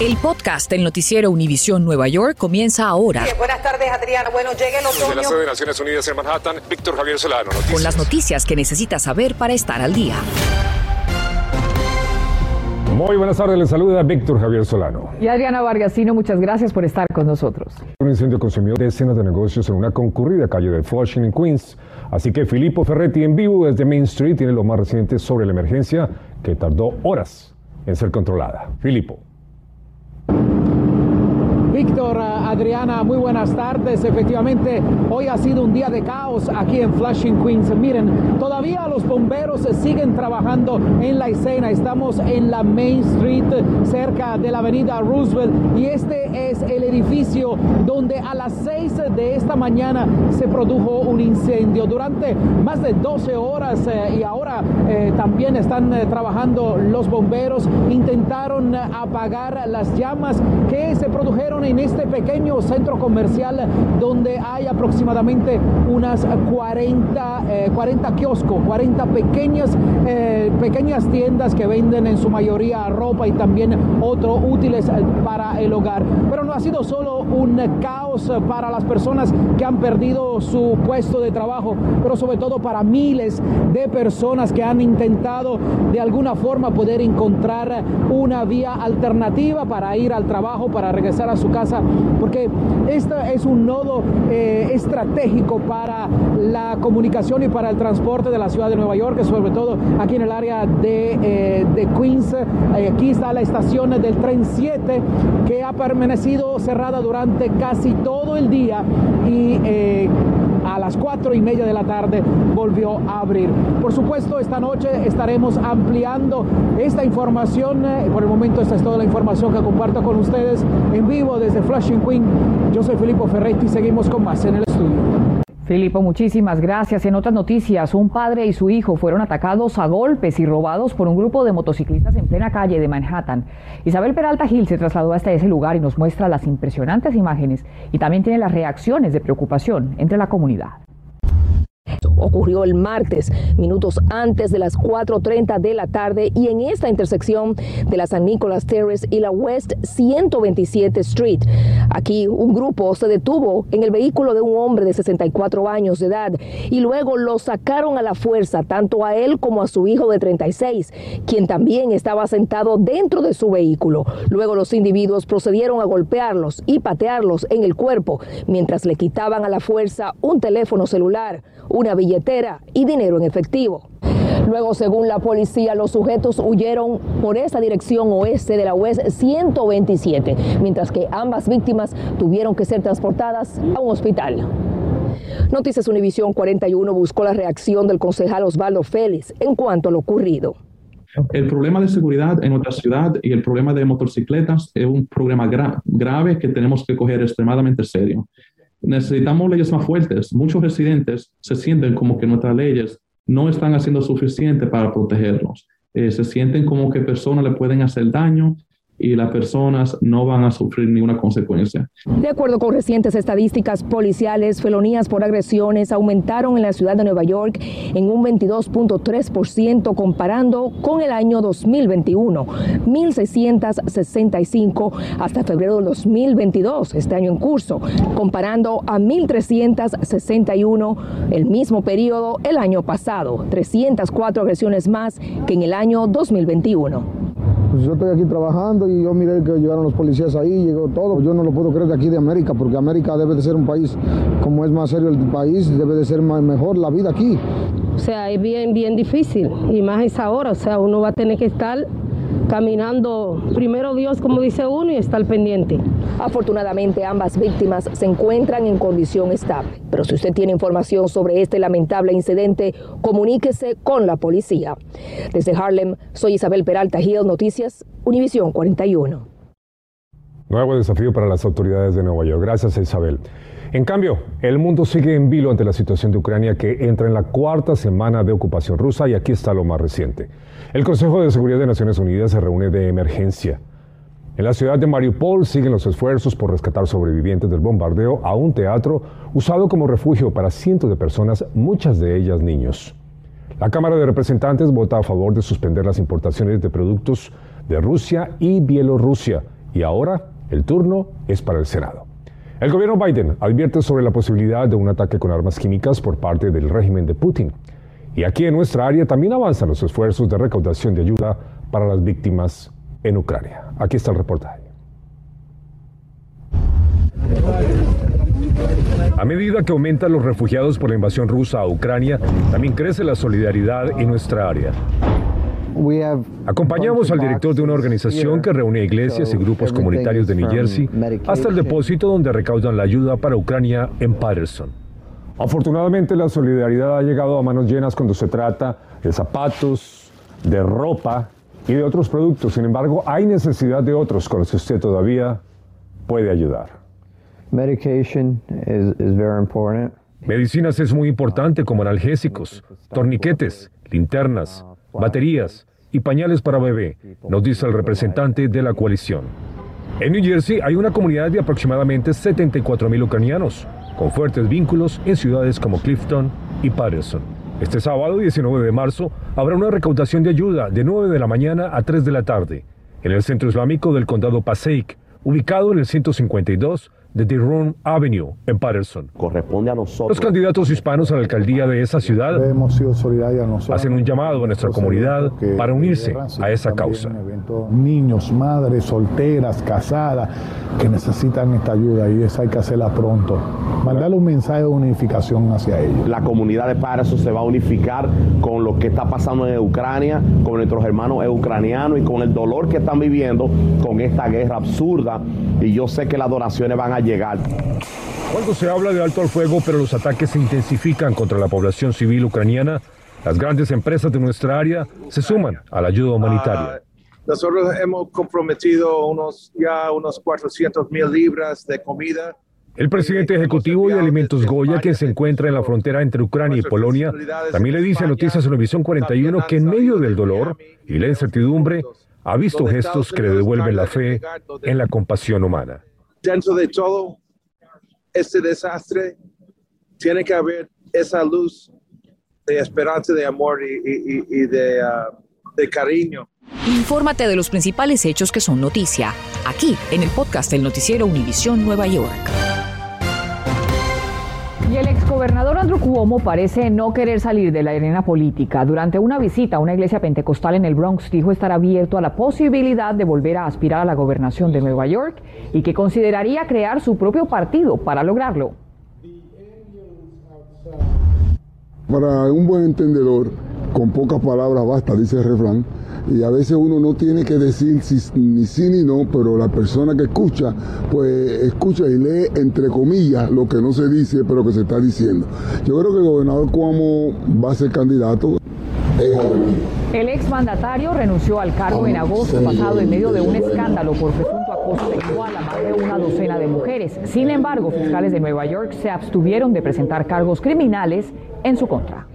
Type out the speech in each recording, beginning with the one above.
El podcast del noticiero Univisión Nueva York comienza ahora. buenas tardes, Adriana. Bueno, llega el otoño. Desde la sede de Naciones Unidas en Manhattan, Víctor Javier Solano. Noticias. Con las noticias que necesitas saber para estar al día. Muy buenas tardes, les saluda Víctor Javier Solano. Y Adriana Vargasino, muchas gracias por estar con nosotros. Un incendio consumió decenas de negocios en una concurrida calle de Flushing en Queens. Así que Filippo Ferretti en vivo desde Main Street tiene lo más reciente sobre la emergencia que tardó horas en ser controlada. Filippo. Víctor, Adriana, muy buenas tardes. Efectivamente, hoy ha sido un día de caos aquí en Flushing, Queens. Miren, todavía los bomberos siguen trabajando en la escena. Estamos en la Main Street, cerca de la avenida Roosevelt, y este es el edificio donde a las 6 de esta mañana se produjo un incendio. Durante más de 12 horas eh, y ahora eh, también están eh, trabajando los bomberos, intentaron apagar las llamas que se produjeron en este pequeño centro comercial donde hay aproximadamente unas 40, 40 eh, kioscos, 40 pequeñas, eh, pequeñas tiendas que venden en su mayoría ropa y también otros útiles para el hogar. Pero no ha sido solo un caos para las personas que han perdido su puesto de trabajo, pero sobre todo para miles de personas que han intentado de alguna forma poder encontrar una vía alternativa para ir al trabajo, para regresar a su casa, porque este es un nodo eh, estratégico para la comunicación y para el transporte de la ciudad de Nueva York, sobre todo aquí en el área de, eh, Queens. Eh, aquí está la estación del tren 7 que ha permanecido cerrada durante casi todo el día a las cuatro y media de la tarde volvió a abrir. Por supuesto, esta noche estaremos ampliando esta información. Por el momento, esta es toda la información que comparto con ustedes en vivo desde Flushing Queen. Yo soy Filippo Ferretti y seguimos con más en el estudio. Filipo, muchísimas gracias. En otras noticias, un padre y su hijo fueron atacados a golpes y robados por un grupo de motociclistas en plena calle de Manhattan. Isabel Peralta Gil se trasladó hasta ese lugar y nos muestra las impresionantes imágenes y también tiene las reacciones de preocupación entre la comunidad. Ocurrió el martes, minutos antes de las 4.30 de la tarde y en esta intersección de la San Nicolás Terrace y la West 127 Street. Aquí un grupo se detuvo en el vehículo de un hombre de 64 años de edad y luego lo sacaron a la fuerza tanto a él como a su hijo de 36, quien también estaba sentado dentro de su vehículo. Luego los individuos procedieron a golpearlos y patearlos en el cuerpo mientras le quitaban a la fuerza un teléfono celular, una billetera y dinero en efectivo. Luego, según la policía, los sujetos huyeron por esa dirección oeste de la West 127, mientras que ambas víctimas tuvieron que ser transportadas a un hospital. Noticias Univisión 41 buscó la reacción del concejal Osvaldo Félix en cuanto a lo ocurrido. El problema de seguridad en nuestra ciudad y el problema de motocicletas es un problema grave que tenemos que coger extremadamente serio necesitamos leyes más fuertes. Muchos residentes se sienten como que nuestras leyes no están haciendo suficiente para protegerlos. Eh, se sienten como que personas le pueden hacer daño y las personas no van a sufrir ninguna consecuencia. De acuerdo con recientes estadísticas policiales, felonías por agresiones aumentaron en la ciudad de Nueva York en un 22.3% comparando con el año 2021, 1.665 hasta febrero de 2022, este año en curso, comparando a 1.361 el mismo periodo el año pasado, 304 agresiones más que en el año 2021 pues yo estoy aquí trabajando y yo miré que llegaron los policías ahí, llegó todo. Yo no lo puedo creer de aquí de América, porque América debe de ser un país, como es más serio el país, debe de ser más, mejor la vida aquí. O sea, es bien, bien difícil, y más esa hora, o sea, uno va a tener que estar caminando primero Dios, como dice uno, y estar pendiente. Afortunadamente, ambas víctimas se encuentran en condición estable. Pero si usted tiene información sobre este lamentable incidente, comuníquese con la policía. Desde Harlem, soy Isabel Peralta Hill, Noticias, Univisión 41. Nuevo desafío para las autoridades de Nueva York. Gracias, Isabel. En cambio, el mundo sigue en vilo ante la situación de Ucrania que entra en la cuarta semana de ocupación rusa y aquí está lo más reciente. El Consejo de Seguridad de Naciones Unidas se reúne de emergencia. En la ciudad de Mariupol siguen los esfuerzos por rescatar sobrevivientes del bombardeo a un teatro usado como refugio para cientos de personas, muchas de ellas niños. La Cámara de Representantes vota a favor de suspender las importaciones de productos de Rusia y Bielorrusia Y ahora el turno es para el Senado. El gobierno Biden advierte sobre la posibilidad de un ataque con armas químicas por parte del régimen de Putin. Y aquí en nuestra área también avanzan los esfuerzos de recaudación de ayuda para las víctimas en Ucrania. Aquí está el reportaje. A medida que aumentan los refugiados por la invasión rusa a Ucrania, también crece la solidaridad en nuestra área. Acompañamos al director de una organización que reúne iglesias y grupos comunitarios de New Jersey hasta el depósito donde recaudan la ayuda para Ucrania en Patterson. Afortunadamente la solidaridad ha llegado a manos llenas cuando se trata de zapatos, de ropa y de otros productos. Sin embargo, hay necesidad de otros con los que usted todavía puede ayudar. Medicinas es muy importante como analgésicos, torniquetes, linternas, baterías y pañales para bebé, nos dice el representante de la coalición. En New Jersey hay una comunidad de aproximadamente 74.000 ucranianos, con fuertes vínculos en ciudades como Clifton y Patterson. Este sábado 19 de marzo habrá una recaudación de ayuda de 9 de la mañana a 3 de la tarde en el centro islámico del condado Passaic, ubicado en el 152 de The Avenue en Patterson. Corresponde a nosotros. Los candidatos hispanos a la alcaldía de esa ciudad hemos sido solidarios hacen un llamado a nuestra comunidad para unirse a esa causa. Niños, madres, solteras, casadas, que necesitan esta ayuda y esa hay que hacerla pronto. Mandarle un mensaje de unificación hacia ellos. La comunidad de Patterson se va a unificar con lo que está pasando en Ucrania, con nuestros hermanos ucranianos y con el dolor que están viviendo con esta guerra absurda. Y yo sé que las donaciones van a llegar. Cuando se habla de alto al fuego, pero los ataques se intensifican contra la población civil ucraniana, las grandes empresas de nuestra área se suman a la ayuda humanitaria. Ah, nosotros hemos comprometido unos, ya unos 400 mil libras de comida. El presidente ejecutivo de Alimentos Goya, que se encuentra en la frontera entre Ucrania y Polonia, también le dice a Noticias Televisión 41 que en medio del dolor y la incertidumbre ha visto gestos que le devuelven la fe en la compasión humana dentro de todo este desastre tiene que haber esa luz de esperanza, de amor y, de, uh, de cariño. Infórmate de los principales hechos que son noticia, aquí en el podcast del noticiero Univisión Nueva York. Exgobernador Andrew Cuomo parece no querer salir de la arena política. Durante una visita a una iglesia pentecostal en el Bronx dijo estar abierto a la posibilidad de volver a aspirar a la gobernación de Nueva York y que consideraría crear su propio partido para lograrlo. Para un buen entendedor, con pocas palabras basta, dice el refrán y a veces uno no tiene que decir ni sí ni no, pero la persona que escucha, pues escucha y lee entre comillas lo que no se dice, pero que se está diciendo. Yo creo que el gobernador Cuomo va a ser candidato. El exmandatario renunció al cargo en agosto pasado en medio de un escándalo por presunto acoso sexual a más de una docena de mujeres. Sin embargo, fiscales de Nueva York se abstuvieron de presentar cargos criminales en su contra.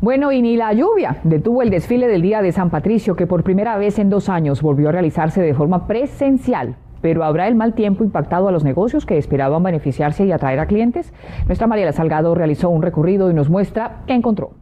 Bueno, y ni la lluvia detuvo el desfile del Día de San Patricio, que por primera vez en dos años volvió a realizarse de forma presencial. Pero ¿habrá el mal tiempo impactado a los negocios que esperaban beneficiarse y atraer a clientes? Nuestra Mariela Salgado realizó un recorrido y nos muestra qué encontró.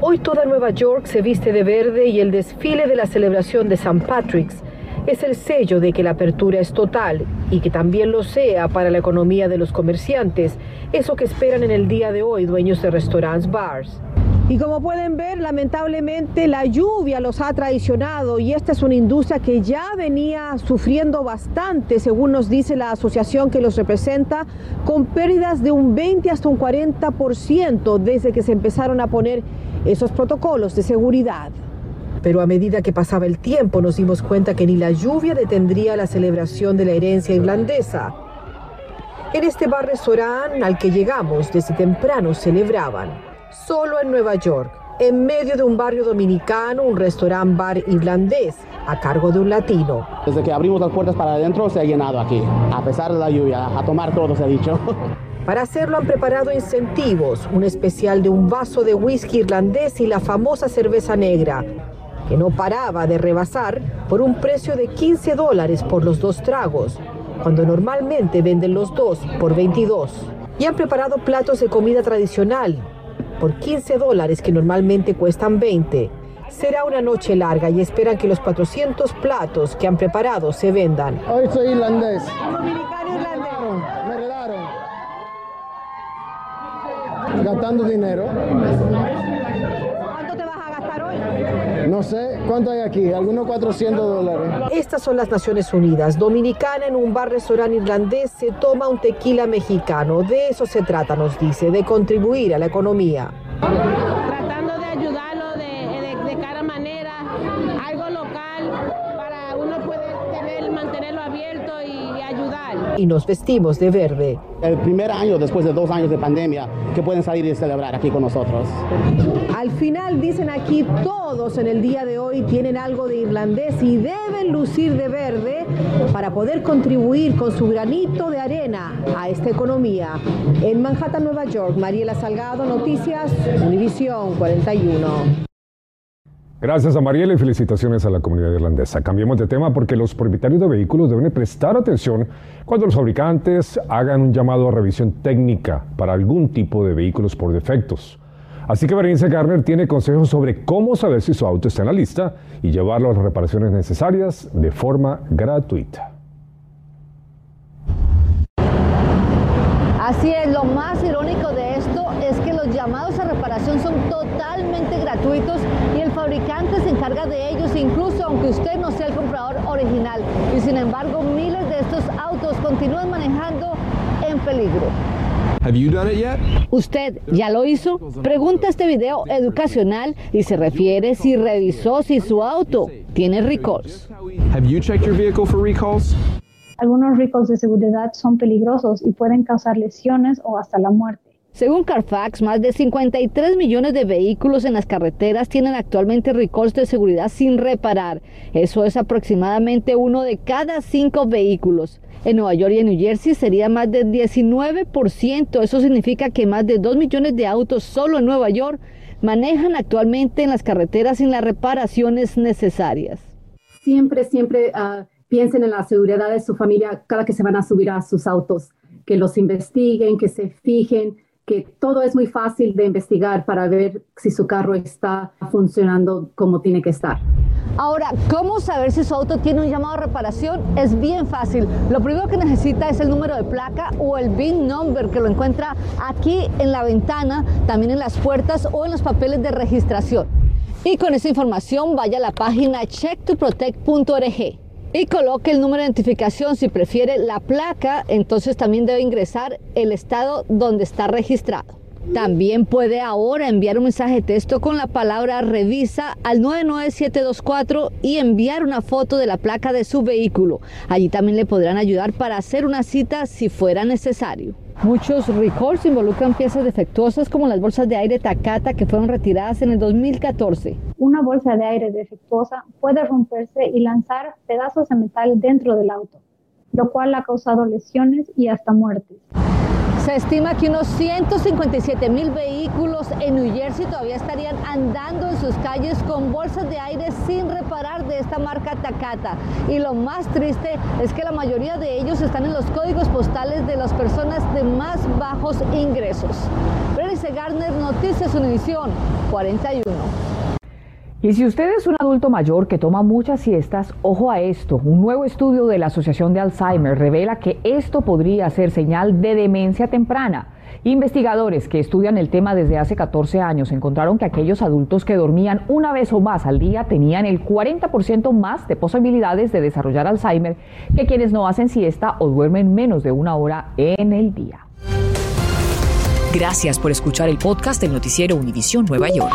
Hoy toda Nueva York se viste de verde y el desfile de la celebración de San Patrick's es el sello de que la apertura es total y que también lo sea para la economía de los comerciantes, eso que esperan en el día de hoy dueños de restaurantes, bars. Y como pueden ver, lamentablemente la lluvia los ha traicionado y esta es una industria que ya venía sufriendo bastante, según nos dice la asociación que los representa, con pérdidas de un 20 hasta un 40% desde que se empezaron a poner esos protocolos de seguridad. Pero a medida que pasaba el tiempo nos dimos cuenta que ni la lluvia detendría la celebración de la herencia irlandesa. En este bar restaurante al que llegamos desde temprano celebraban, solo en Nueva York, en medio de un barrio dominicano, un restaurante bar irlandés a cargo de un latino. Desde que abrimos las puertas para adentro se ha llenado aquí, a pesar de la lluvia, a tomar todo se ha dicho. Para hacerlo han preparado incentivos, un especial de un vaso de whisky irlandés y la famosa cerveza negra, que no paraba de rebasar por un precio de 15 dólares por los dos tragos, cuando normalmente venden los dos por 22. Y han preparado platos de comida tradicional por 15 dólares que normalmente cuestan 20. Será una noche larga y esperan que los 400 platos que han preparado se vendan. Hoy soy irlandés. Dominicano irlandés. Me heredaron. Gastando dinero. No sé cuánto hay aquí, algunos 400 dólares. Estas son las Naciones Unidas. Dominicana en un bar-restaurante irlandés se toma un tequila mexicano. De eso se trata, nos dice, de contribuir a la economía. Tratando de ayudarlo de, de, de cada manera, algo local para uno poder tener, mantenerlo abierto y, y ayudar. Y nos vestimos de verde. El primer año después de dos años de pandemia que pueden salir y celebrar aquí con nosotros. Al final, dicen aquí, todos en el día de hoy tienen algo de irlandés y deben lucir de verde para poder contribuir con su granito de arena a esta economía. En Manhattan, Nueva York, Mariela Salgado, Noticias, Univisión 41. Gracias a Mariela y felicitaciones a la comunidad irlandesa. Cambiemos de tema porque los propietarios de vehículos deben prestar atención cuando los fabricantes hagan un llamado a revisión técnica para algún tipo de vehículos por defectos. Así que Berenice Garner tiene consejos sobre cómo saber si su auto está en la lista y llevarlo a las reparaciones necesarias de forma gratuita. Así es, lo más irónico de esto es que los llamados a reparación son totalmente gratuitos y fabricante se encarga de ellos, incluso aunque usted no sea el comprador original. Y sin embargo, miles de estos autos continúan manejando en peligro. Have you done it yet? ¿Usted ya lo hizo? Pregunta este video educacional y se refiere si revisó si su auto tiene recalls. Have you checked your vehicle for recalls? Algunos recalls de seguridad son peligrosos y pueden causar lesiones o hasta la muerte. Según Carfax, más de 53 millones de vehículos en las carreteras tienen actualmente recalls de seguridad sin reparar. Eso es aproximadamente uno de cada cinco vehículos. En Nueva York y en New Jersey sería más del 19%. Eso significa que más de 2 millones de autos solo en Nueva York manejan actualmente en las carreteras sin las reparaciones necesarias. Siempre, siempre uh, piensen en la seguridad de su familia cada que se van a subir a sus autos, que los investiguen, que se fijen, que todo es muy fácil de investigar para ver si su carro está funcionando como tiene que estar. Ahora, ¿cómo saber si su auto tiene un llamado a reparación? Es bien fácil. Lo primero que necesita es el número de placa o el VIN number que lo encuentra aquí en la ventana, también en las puertas o en los papeles de registración. Y con esa información vaya a la página checktoprotect.org y coloque el número de identificación. Si prefiere la placa, entonces también debe ingresar el estado donde está registrado. También puede ahora enviar un mensaje de texto con la palabra revisa al 99724 y enviar una foto de la placa de su vehículo. Allí también le podrán ayudar para hacer una cita si fuera necesario. Muchos recalls involucran piezas defectuosas como las bolsas de aire Takata que fueron retiradas en el 2014. Una bolsa de aire defectuosa puede romperse y lanzar pedazos de metal dentro del auto, lo cual ha causado lesiones y hasta muertes. Se estima que unos 157 mil vehículos en New Jersey todavía estarían andando en sus calles con bolsas de aire sin reparar de esta marca Takata. Y lo más triste es que la mayoría de ellos están en los códigos postales de las personas de más bajos ingresos. Berenice Garner, Noticias Univisión 41. Y si usted es un adulto mayor que toma muchas siestas, ojo a esto. Un nuevo estudio de la Asociación de Alzheimer revela que esto podría ser señal de demencia temprana. Investigadores que estudian el tema desde hace 14 años encontraron que aquellos adultos que dormían una vez o más al día tenían el 40% más de posibilidades de desarrollar Alzheimer que quienes no hacen siesta o duermen menos de una hora en el día. Gracias por escuchar el podcast del noticiero Univisión Nueva York.